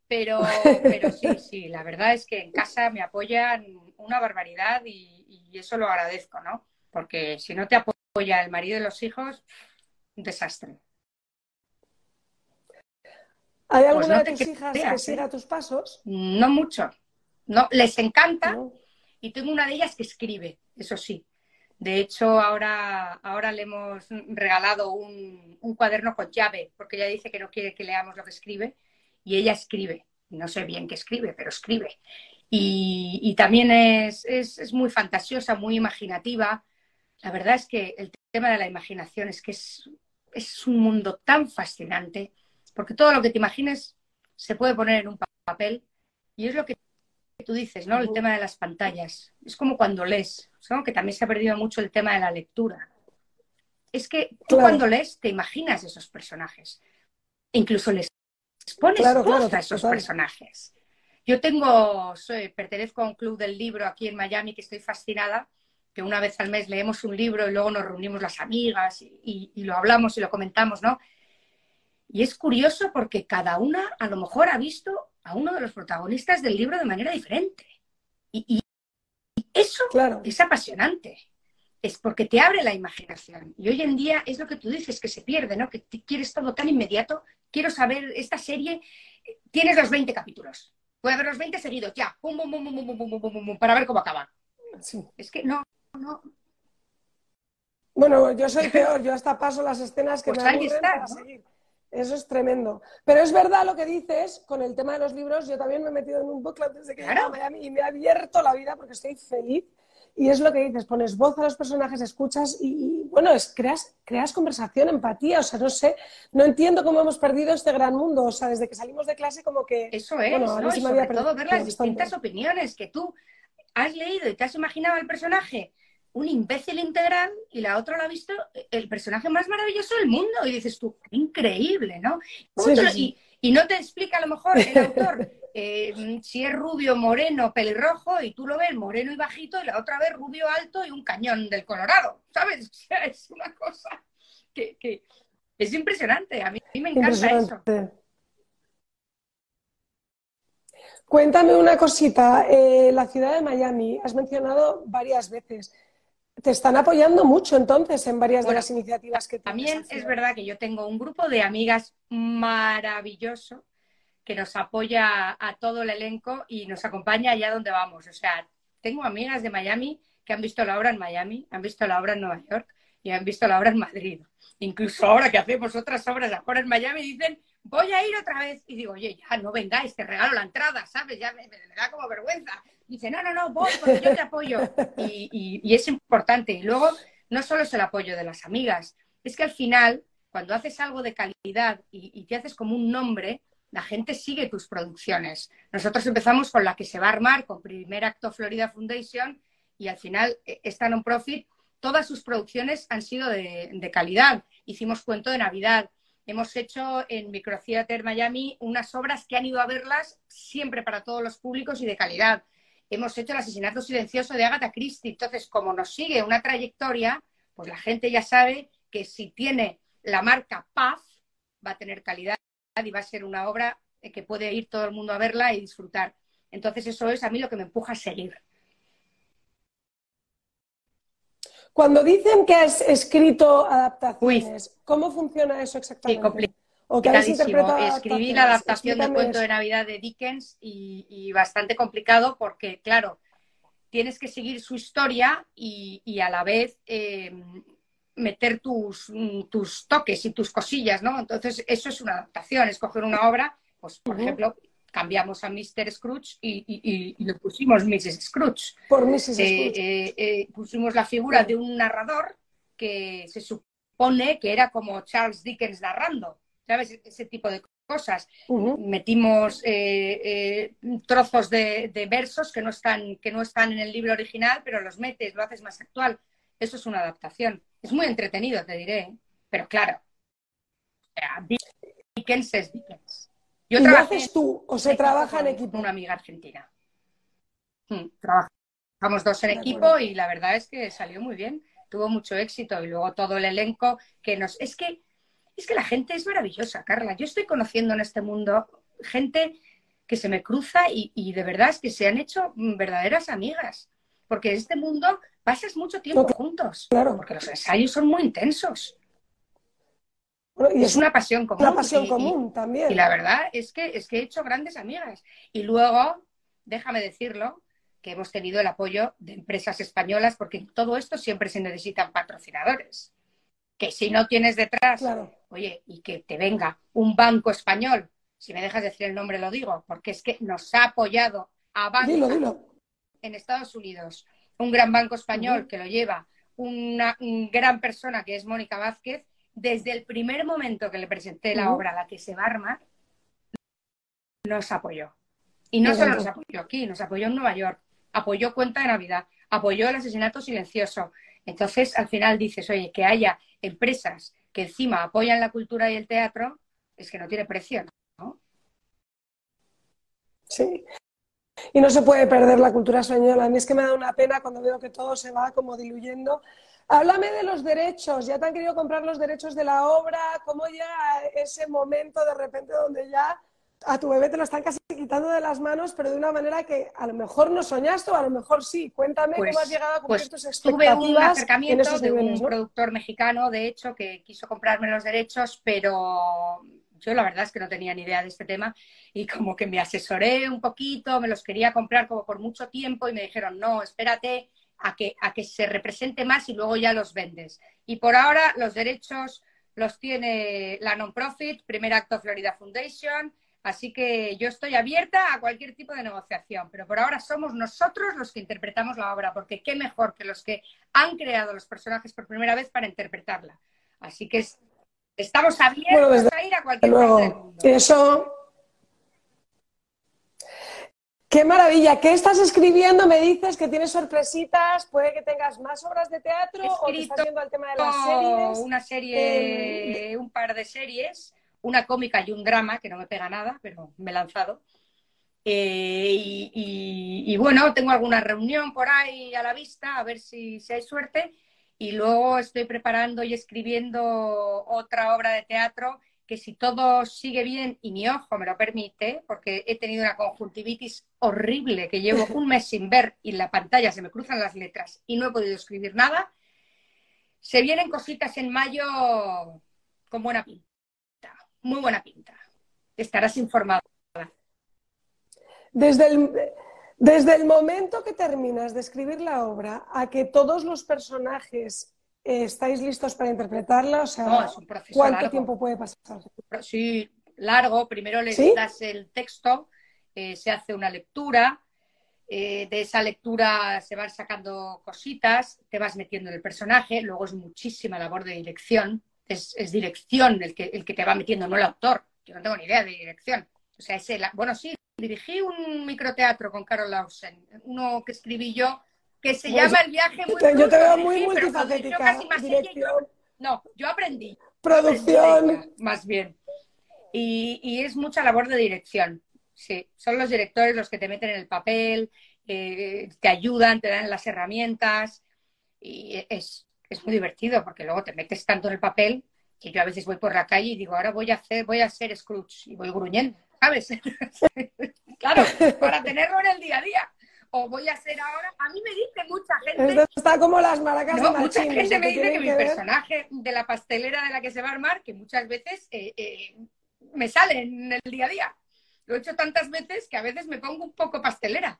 Pero, pero sí, sí, la verdad es que en casa me apoyan una barbaridad y, y eso lo agradezco, ¿no? Porque si no te apoya el marido y los hijos, un desastre. ¿Hay pues alguna de tus hijas que siga tus pasos? No mucho. No, les encanta y tengo una de ellas que escribe, eso sí. De hecho, ahora, ahora le hemos regalado un, cuaderno con llave, porque ella dice que no quiere que leamos lo que escribe, y ella escribe. No sé bien qué escribe, pero escribe. Y, también es, es, muy fantasiosa, muy imaginativa. La verdad es que el tema de la imaginación es que es, es un mundo tan fascinante porque todo lo que te imagines se puede poner en un papel y es lo que tú dices, ¿no? El tema de las pantallas. Es como cuando lees, ¿no? que también se ha perdido mucho el tema de la lectura. Es que tú cuando lees te imaginas esos personajes. incluso les pones voz a esos personajes. Yo tengo, soy, pertenezco a un club del libro aquí en Miami que estoy fascinada, que una vez al mes leemos un libro y luego nos reunimos las amigas y, lo hablamos y lo comentamos, ¿no? Y es curioso porque cada una a lo mejor ha visto a uno de los protagonistas del libro de manera diferente. Y, eso es apasionante. Es porque te abre la imaginación. Y hoy en día es lo que tú dices, que se pierde, ¿no? Que quieres todo tan inmediato. Quiero saber, esta serie, tienes los 20 capítulos. Voy a ver los 20 seguidos, ya. Pum, pum, pum, para ver cómo acaba. Es que no, no. Bueno, yo soy peor. Yo hasta paso las escenas que pues me aburren para seguir. Eso es tremendo. Pero es verdad lo que dices con el tema de los libros. Yo también me he metido en un book club desde que llegué a Miami y me ha abierto la vida porque estoy feliz. Y es lo que dices, pones voz a los personajes, escuchas y, bueno, es, creas, creas conversación, empatía, o sea, no sé, no entiendo cómo hemos perdido este gran mundo, o sea, desde que salimos de clase como que... Eso es, ¿no? y sobre todo ver las distintas opiniones que tú has leído y te has imaginado el personaje un imbécil integral y la otra lo ha visto el personaje más maravilloso del mundo. Y dices tú, increíble, ¿no? Y, no te explica a lo mejor el autor eh, si es rubio, moreno, pelirrojo, y tú lo ves moreno y bajito, y la otra vez rubio alto y un cañón del Colorado, ¿sabes? es una cosa que, es impresionante. A mí, me encanta eso. Cuéntame una cosita, eh, la ciudad de Miami, has mencionado varias veces. Te están apoyando mucho entonces en varias de las iniciativas que tienes. También es verdad que yo tengo un grupo de amigas maravilloso que nos apoya a todo el elenco y nos acompaña allá donde vamos. O sea, tengo amigas de Miami que han visto la obra en Miami, han visto la obra en Nueva York y han visto la obra en Madrid. Incluso ahora que hacemos otras obras ahora en Miami dicen, voy a ir otra vez. Y digo, oye, ya no vengáis, te regalo la entrada, ¿sabes? Ya me da como vergüenza dice, no, no, no, voy porque yo te apoyo. Y, es importante. Y luego, no solo es el apoyo de las amigas, es que al final, cuando haces algo de calidad y, te haces como un nombre, la gente sigue tus producciones. Nosotros empezamos con la que se va a armar, con Primer Acto Florida Foundation, y al final, e, esta non-profit, todas sus producciones han sido de, de calidad. Hicimos Cuento de Navidad, hemos hecho en Microtheater Miami unas obras que han ido a verlas siempre para todos los públicos y de calidad hemos hecho el asesinato silencioso de Agatha Christie. Entonces, como nos sigue una trayectoria, pues la gente ya sabe que si tiene la marca Paz, va a tener calidad y va a ser una obra que puede ir todo el mundo a verla y disfrutar. Entonces, eso es a mí lo que me empuja a seguir. Cuando dicen que has escrito adaptaciones, ¿cómo funciona eso exactamente? Escribí la adaptación del cuento de Navidad de Dickens y, bastante complicado porque, claro, tienes que seguir su historia y, a la vez eh, meter tus, tus, toques y tus cosillas, ¿no? Entonces, eso es una adaptación, es coger una obra, pues, por ejemplo, cambiamos a Mr. Scrooge y, y, le pusimos Mrs. Scrooge. Por Mrs. Scrooge. Eh, eh, pusimos la figura de un narrador que se supone que era como Charles Dickens narrando. ¿Sabes? Ese tipo de cosas. Metimos eh, eh, trozos de, versos que no, están, que no están en el libro original, pero los metes, lo haces más actual. Eso es una adaptación. Es muy entretenido, te diré, ¿eh? pero claro. Dickens es Dickens. Yo ¿Y lo haces tú o se trabaja en equipo? Una amiga argentina. Hmm, trabajamos dos en equipo y la verdad es que salió muy bien. Tuvo mucho éxito y luego todo el elenco que nos... Es que es que la gente es maravillosa, Carla. Yo estoy conociendo en este mundo gente que se me cruza y, de verdad es que se han hecho verdaderas amigas. Porque en este mundo pasas mucho tiempo juntos. Claro. Porque los ensayos son muy intensos. y es, una pasión común. Una pasión común también. Y la verdad es que, es que he hecho grandes amigas. Y luego, déjame decirlo, que hemos tenido el apoyo de empresas españolas, porque en todo esto siempre se necesitan patrocinadores que si no tienes detrás, oye, y que te venga un banco español, si me dejas decir el nombre lo digo, porque es que nos ha apoyado a banco en Estados Unidos, un gran banco español que lo lleva una, gran persona que es Mónica Vázquez, desde el primer momento que le presenté la obra, la que se va a armar, nos apoyó. Y no solo nos apoyó aquí, nos apoyó en Nueva York, apoyó Cuenta de Navidad, apoyó el asesinato silencioso. Entonces, al final dices, oye, que haya empresas que encima apoyan la cultura y el teatro, es que no tiene precio, ¿no? Sí. Y no se puede perder la cultura española. A mí es que me da una pena cuando veo que todo se va como diluyendo. Háblame de los derechos. Ya te han querido comprar los derechos de la obra. ¿Cómo llega ese momento de repente donde ya a tu bebé te lo están casi quitando de las manos, pero de una manera que a lo mejor no soñaste o a lo mejor sí. Cuéntame cómo has pues, llegado a cumplir pues tus expectativas. Tuve un acercamiento de un productor mexicano, de hecho, que quiso comprarme los derechos, pero yo la verdad es que no tenía ni idea de este tema y como que me asesoré un poquito, me los quería comprar como por mucho tiempo y me dijeron, no, espérate a que, a que se represente más y luego ya los vendes. Y por ahora los derechos los tiene la non-profit, Primer Acto Florida Foundation, Así que yo estoy abierta a cualquier tipo de negociación, pero por ahora somos nosotros los que interpretamos la obra, porque qué mejor que los que han creado los personajes por primera vez para interpretarla. Así que estamos abiertos a ir a cualquier luego, del mundo. Eso. Qué maravilla. ¿Qué estás escribiendo? Me dices que tienes sorpresitas. Puede que tengas más obras de teatro o te estás viendo al tema de las series. Una serie, eh, un par de series una cómica y un drama, que no me pega nada, pero me he lanzado. Eh, y, bueno, tengo alguna reunión por ahí a la vista, a ver si, si hay suerte. Y luego estoy preparando y escribiendo otra obra de teatro que si todo sigue bien y mi ojo me lo permite, porque he tenido una conjuntivitis horrible que llevo un mes sin ver y en la pantalla se me cruzan las letras y no he podido escribir nada, se vienen cositas en mayo con buena pinta muy buena pinta. Estarás informada. Desde el, desde el momento que terminas de escribir la obra a que todos los personajes eh, estáis listos para interpretarla, o sea, ¿cuánto tiempo puede pasar? Sí, largo. Primero le das el texto, eh, se hace una lectura, eh, de esa lectura se van sacando cositas, te vas metiendo en el personaje, luego es muchísima labor de dirección, es, dirección el que, el que te va metiendo, no el autor. Yo no tengo ni idea de dirección. O sea, es el, bueno, sí, dirigí un microteatro con Carol Lausen, uno que escribí yo, que se llama El viaje muy Yo te veo muy multifacética. no, yo aprendí. Producción. más bien. Y, y, es mucha labor de dirección. Sí, son los directores los que te meten en el papel, eh, te ayudan, te dan las herramientas. Y es, es muy divertido porque luego te metes tanto en el papel que yo a veces voy por la calle y digo, ahora voy a hacer, voy a hacer Scrooge y voy gruñendo, ¿sabes? claro, para tenerlo en el día a día. O voy a hacer ahora, a mí me dice mucha gente. está como las maracas no, Mucha gente me dice que, mi personaje de la pastelera de la que se va a armar, que muchas veces eh, eh, me sale en el día a día. Lo he hecho tantas veces que a veces me pongo un poco pastelera.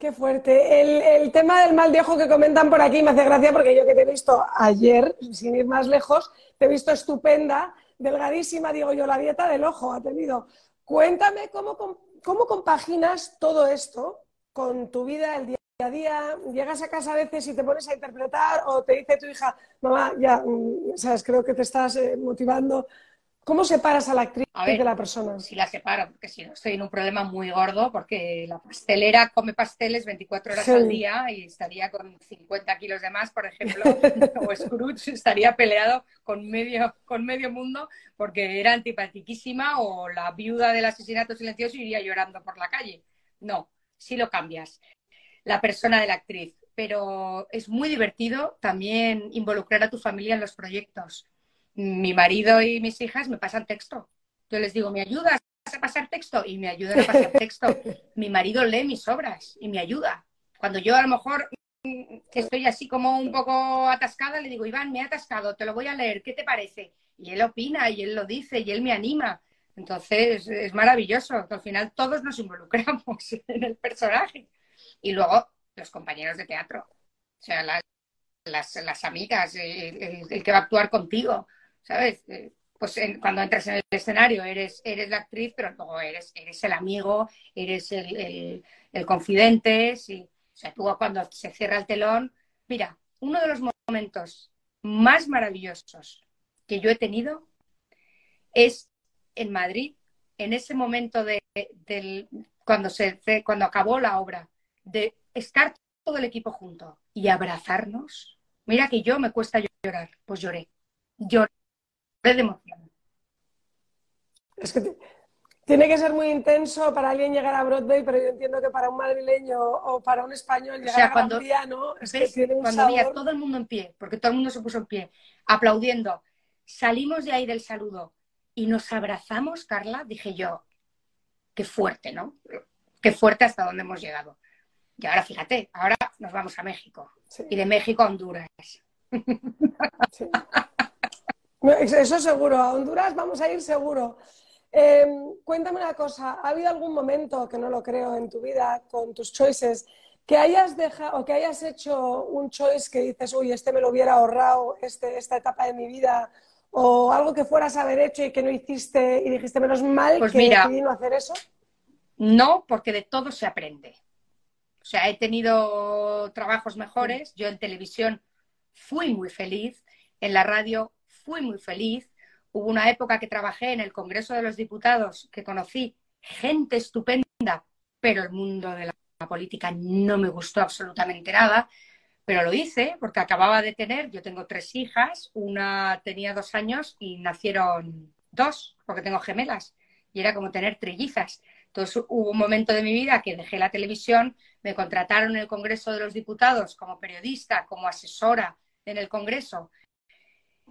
Qué fuerte. El, tema del mal de ojo que comentan por aquí me hace gracia porque yo que te he visto ayer, sin ir más lejos, te he visto estupenda, delgadísima, digo yo, la dieta del ojo ha tenido. Cuéntame cómo, cómo compaginas todo esto con tu vida el día a día. Llegas a casa a veces y te pones a interpretar o te dice tu hija, mamá, ya, mm, sabes, creo que te estás eh, motivando ¿Cómo separas a la actriz de la persona? Si la separo, porque si no estoy en un problema muy gordo, porque la pastelera come pasteles 24 horas al día y estaría con 50 kilos de más, por ejemplo, o Scrooge estaría peleado con medio, con medio mundo porque era antipatiquísima o la viuda del asesinato silencioso iría llorando por la calle. No, si lo cambias. La persona de la actriz. Pero es muy divertido también involucrar a tu familia en los proyectos mi marido y mis hijas me pasan texto. Yo les digo, ¿me ayudas a pasar texto? Y me ayudan a pasar texto. mi marido lee mis obras y me ayuda. Cuando yo a lo mejor mm, estoy así como un poco atascada, le digo, Iván, me he atascado, te lo voy a leer, ¿qué te parece? Y él opina y él lo dice y él me anima. Entonces es maravilloso. Al final todos nos involucramos en el personaje. Y luego los compañeros de teatro, o sea, las, amigas, el, que va a actuar contigo. ¿Sabes? Eh, pues cuando entras en el escenario eres, eres la actriz, pero luego eres, eres el amigo, eres el, confidente. Sí. O sea, tú cuando se cierra el telón, mira, uno de los momentos más maravillosos que yo he tenido es en Madrid, en ese momento de, del, cuando, se, cuando acabó la obra, de estar todo el equipo junto y abrazarnos. Mira que yo me cuesta llorar, pues lloré. Lloré de emoción. Es que tiene que ser muy intenso para alguien llegar a Broadway, pero yo entiendo que para un madrileño o para un español llegar a cuando, ¿no? Es que tiene un cuando sabor... todo el mundo en pie, porque todo el mundo se puso en pie, aplaudiendo, salimos de ahí del saludo y nos abrazamos, Carla, dije yo, qué fuerte, ¿no? Qué fuerte hasta donde hemos llegado. Y ahora fíjate, ahora nos vamos a México y de México a Honduras. Eso seguro, a Honduras vamos a ir seguro. Em, cuéntame una cosa, ¿ha habido algún momento, que no lo creo, en tu vida con tus choices, que hayas dejado o que hayas hecho un choice que dices, uy, este me lo hubiera ahorrado, este, esta etapa de mi vida, o algo que fueras a haber hecho y que no hiciste y dijiste, menos mal pues que mira, decidí no hacer eso? No, porque de todo se aprende. O sea, he tenido trabajos mejores, yo en televisión fui muy feliz, en la radio fui muy feliz, Hubo una época que trabajé en el Congreso de los Diputados, que conocí gente estupenda, pero el mundo de la política no me gustó absolutamente nada. Pero lo hice porque acababa de tener, yo tengo tres hijas, una tenía dos años y nacieron dos, porque tengo gemelas, y era como tener trillizas. Entonces hubo un momento de mi vida que dejé la televisión, me contrataron en el Congreso de los Diputados como periodista, como asesora en el Congreso,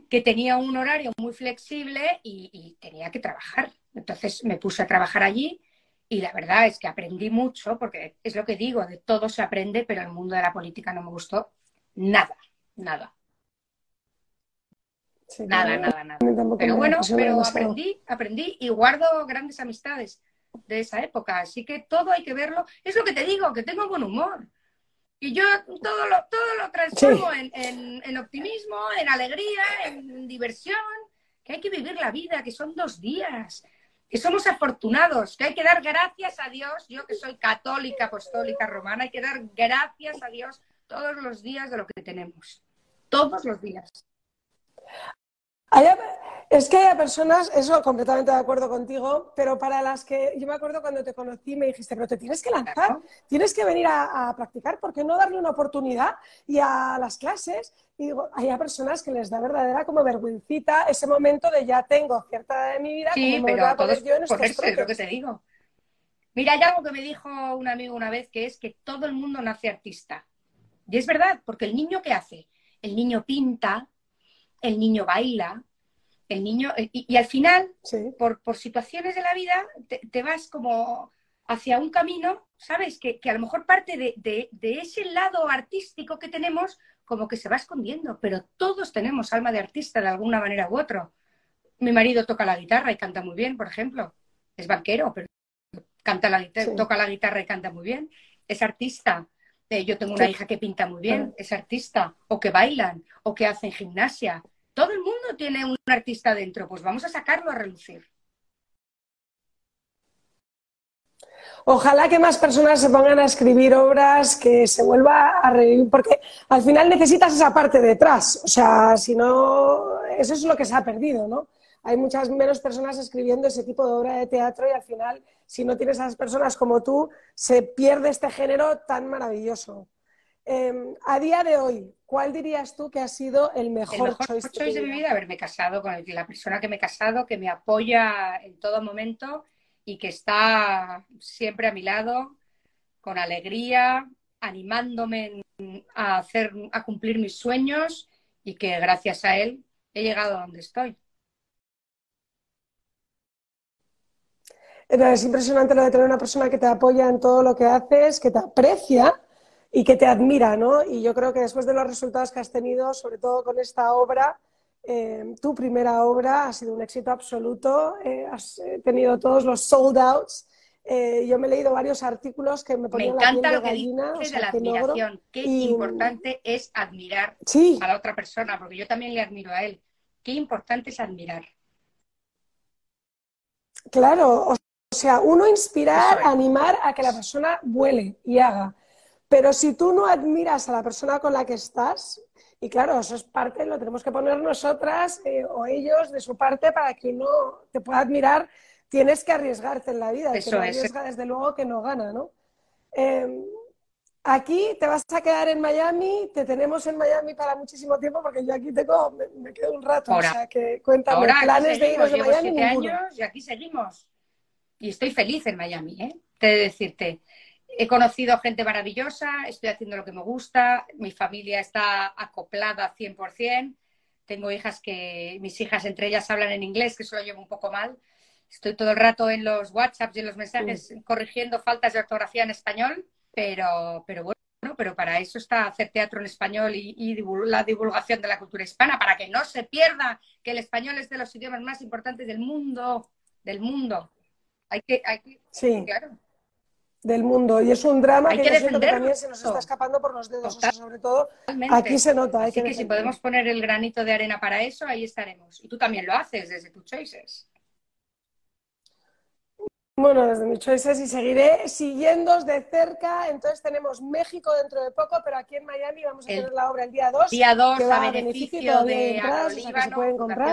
que tenía un horario muy flexible y, tenía que trabajar. Entonces me puse a trabajar allí y la verdad es que aprendí mucho, porque es lo que digo, de todo se aprende, pero el mundo de la política no me gustó nada, nada. nada, nada, nada. Pero bueno, pero aprendí, aprendí y guardo grandes amistades de esa época, así que todo hay que verlo. Es lo que te digo, que tengo buen humor. Y yo todo lo, todo lo transformo en, optimismo, en alegría, en diversión, que hay que vivir la vida, que son dos días, que somos afortunados, que hay que dar gracias a Dios, yo que soy católica, apostólica, romana, hay que dar gracias a Dios todos los días de lo que tenemos, todos los días. Es que hay personas, eso completamente de acuerdo contigo, pero para las que yo me acuerdo cuando te conocí me dijiste, pero te tienes que lanzar, tienes que venir a, practicar, ¿por qué no darle una oportunidad? Y a las clases, y digo, hay personas que les da verdadera como vergüencita ese momento de ya tengo cierta edad de mi vida, sí, pero todo yo en eso es lo que te digo. Mira, hay algo que me dijo un amigo una vez, que es que todo el mundo nace artista. Y es verdad, porque el niño ¿qué hace? El niño pinta, el niño baila, el niño, eh, y, al final, por, situaciones de la vida, te, vas como hacia un camino, ¿sabes? Que, a lo mejor parte de, ese lado artístico que tenemos, como que se va escondiendo, pero todos tenemos alma de artista de alguna manera u otra. Mi marido toca la guitarra y canta muy bien, por ejemplo. Es banquero, pero canta la, toca la guitarra y canta muy bien. Es artista. Eh, yo tengo una hija que pinta muy bien, es artista. O que bailan, o que hacen gimnasia todo el mundo tiene un artista dentro, pues vamos a sacarlo a relucir. Ojalá que más personas se pongan a escribir obras, que se vuelva a revivir, porque al final necesitas esa parte detrás. O sea, si no, eso es lo que se ha perdido, ¿no? Hay muchas menos personas escribiendo ese tipo de obra de teatro y al final, si no tienes a esas personas como tú, se pierde este género tan maravilloso. Em, a día de hoy, ¿cuál dirías tú que ha sido el mejor, choice, de, mi vida? Haberme casado con la persona que me he casado, que me apoya en todo momento y que está siempre a mi lado, con alegría, animándome a, hacer, a cumplir mis sueños y que gracias a él he llegado a donde estoy. Es impresionante lo de tener una persona que te apoya en todo lo que haces, que te aprecia y que te admira, ¿no? Y yo creo que después de los resultados que has tenido, sobre todo con esta obra, eh, tu primera obra ha sido un éxito absoluto, eh, has eh, tenido todos los sold outs. yo me he leído varios artículos que me ponían me encanta lo que dices de la admiración. Qué importante es admirar a la otra persona, porque yo también le admiro a él. Qué importante es admirar. Claro, o sea, uno inspirar, animar a que la persona vuele y haga. Pero si tú no admiras a la persona con la que estás, y claro, eso es parte, lo tenemos que poner nosotras eh, o ellos de su parte para que uno te pueda admirar, tienes que arriesgarte en la vida. Eso que arriesga, desde luego, que no gana, ¿no? Em, aquí te vas a quedar en Miami, te tenemos en Miami para muchísimo tiempo porque yo aquí tengo, me, quedo un rato, o sea que cuéntame, planes de ir a Miami. Años y aquí seguimos. y estoy feliz en Miami, ¿eh? Te de decirte. He conocido gente maravillosa, estoy haciendo lo que me gusta, mi familia está acoplada 100%, tengo hijas que, mis hijas entre ellas hablan en inglés, que eso lo llevo un poco mal. Estoy todo el rato en los WhatsApps y en los mensajes corrigiendo faltas de ortografía en español, pero, pero bueno, pero para eso está hacer teatro en español y, la divulgación de la cultura hispana, para que no se pierda que el español es de los idiomas más importantes del mundo, del mundo. Hay que, hay que sí. claro del mundo. Y es un drama que, que, también se nos está escapando por los dedos. sobre todo aquí se nota. Así que, si podemos poner el granito de arena para eso, ahí estaremos. Y tú también lo haces desde tus choices. Bueno, desde mis choices y seguiré siguiendo de cerca. Entonces tenemos México dentro de poco, pero aquí en Miami vamos a tener la obra el día 2. Día 2 a beneficio, de Agrolíbano,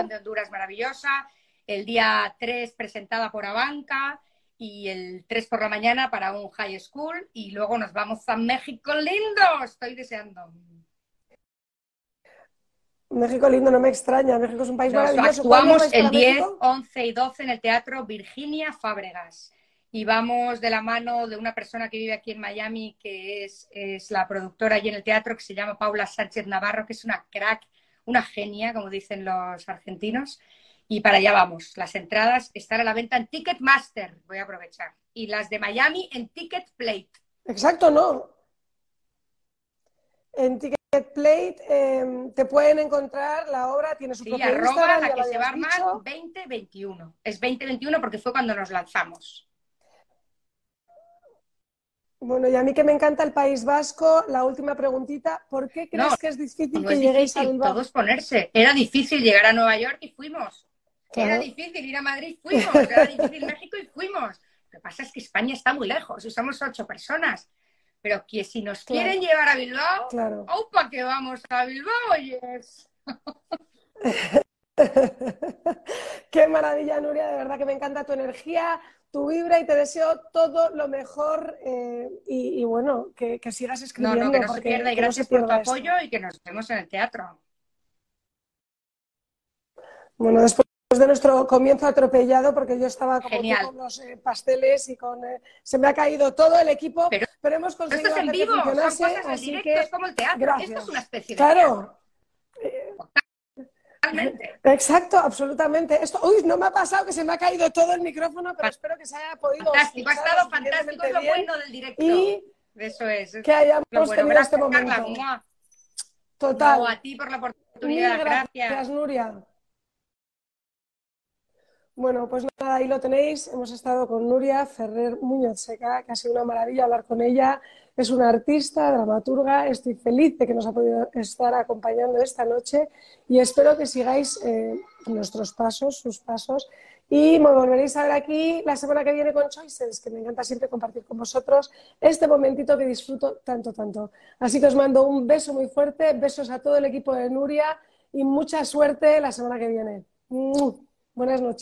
de Honduras maravillosa. El día 3 presentada por Abanca y el 3 por la mañana para un high school y luego nos vamos a México lindo. Estoy deseando. México lindo no me extraña, México es un país maravilloso. Actuamos el 10, 11 y 12 en el Teatro Virginia Fábregas y vamos de la mano de una persona que vive aquí en Miami, que es, es la productora allí en el teatro, que se llama Paula Sánchez Navarro, que es una crack, una genia, como dicen los argentinos. Y para allá vamos. Las entradas están a la venta en Ticketmaster, voy a aprovechar. Y las de Miami en Ticket Plate. Exacto, ¿no? En Ticket Plate em, te pueden encontrar la obra, tiene su sí, arroba la que se va a armar 2021. Es 2021 porque fue cuando nos lanzamos. Bueno, y a mí que me encanta el País Vasco, la última preguntita, ¿por qué crees que es difícil que lleguéis a Bilbao? Todos ponerse. Era difícil llegar a Nueva York y fuimos. Era difícil ir a Madrid, fuimos. Era difícil México y fuimos. Lo que pasa es que España está muy lejos y somos ocho personas. Pero que si nos quieren llevar a Bilbao, claro. ¡opa que vamos a Bilbao! Yes. Qué maravilla, Nuria, de verdad que me encanta tu energía, tu vibra y te deseo todo lo mejor eh, y, bueno, que, sigas escribiendo. No, no, que no se pierda y gracias por tu apoyo y que nos vemos en el teatro. Bueno, después de nuestro comienzo atropellado, porque yo estaba como con los eh, pasteles y con... Eh, se me ha caído todo el equipo, pero, hemos conseguido esto es en vivo, que funcionase, así directo, que... es como el teatro, gracias. esto es una especie de Claro. Totalmente. Exacto, absolutamente. Esto, uy, no me ha pasado que se me ha caído todo el micrófono, pero espero que se haya podido. Fantástico, ha estado fantástico, lo bueno del directo. Y eso es. Que hayamos bueno. tenido gracias, este momento. Carla, Total. No, a ti por la oportunidad, gracias. gracias. Nuria. Bueno, pues nada, ahí lo tenéis. Hemos estado con Nuria Ferrer Muñoz Seca, que ha sido una maravilla hablar con ella. Es una artista, dramaturga. Estoy feliz de que nos ha podido estar acompañando esta noche y espero que sigáis eh, nuestros pasos, sus pasos. Y me volveréis a ver aquí la semana que viene con Choices, que me encanta siempre compartir con vosotros este momentito que disfruto tanto, tanto. Así que os mando un beso muy fuerte, besos a todo el equipo de Nuria y mucha suerte la semana que viene. Buenas noches.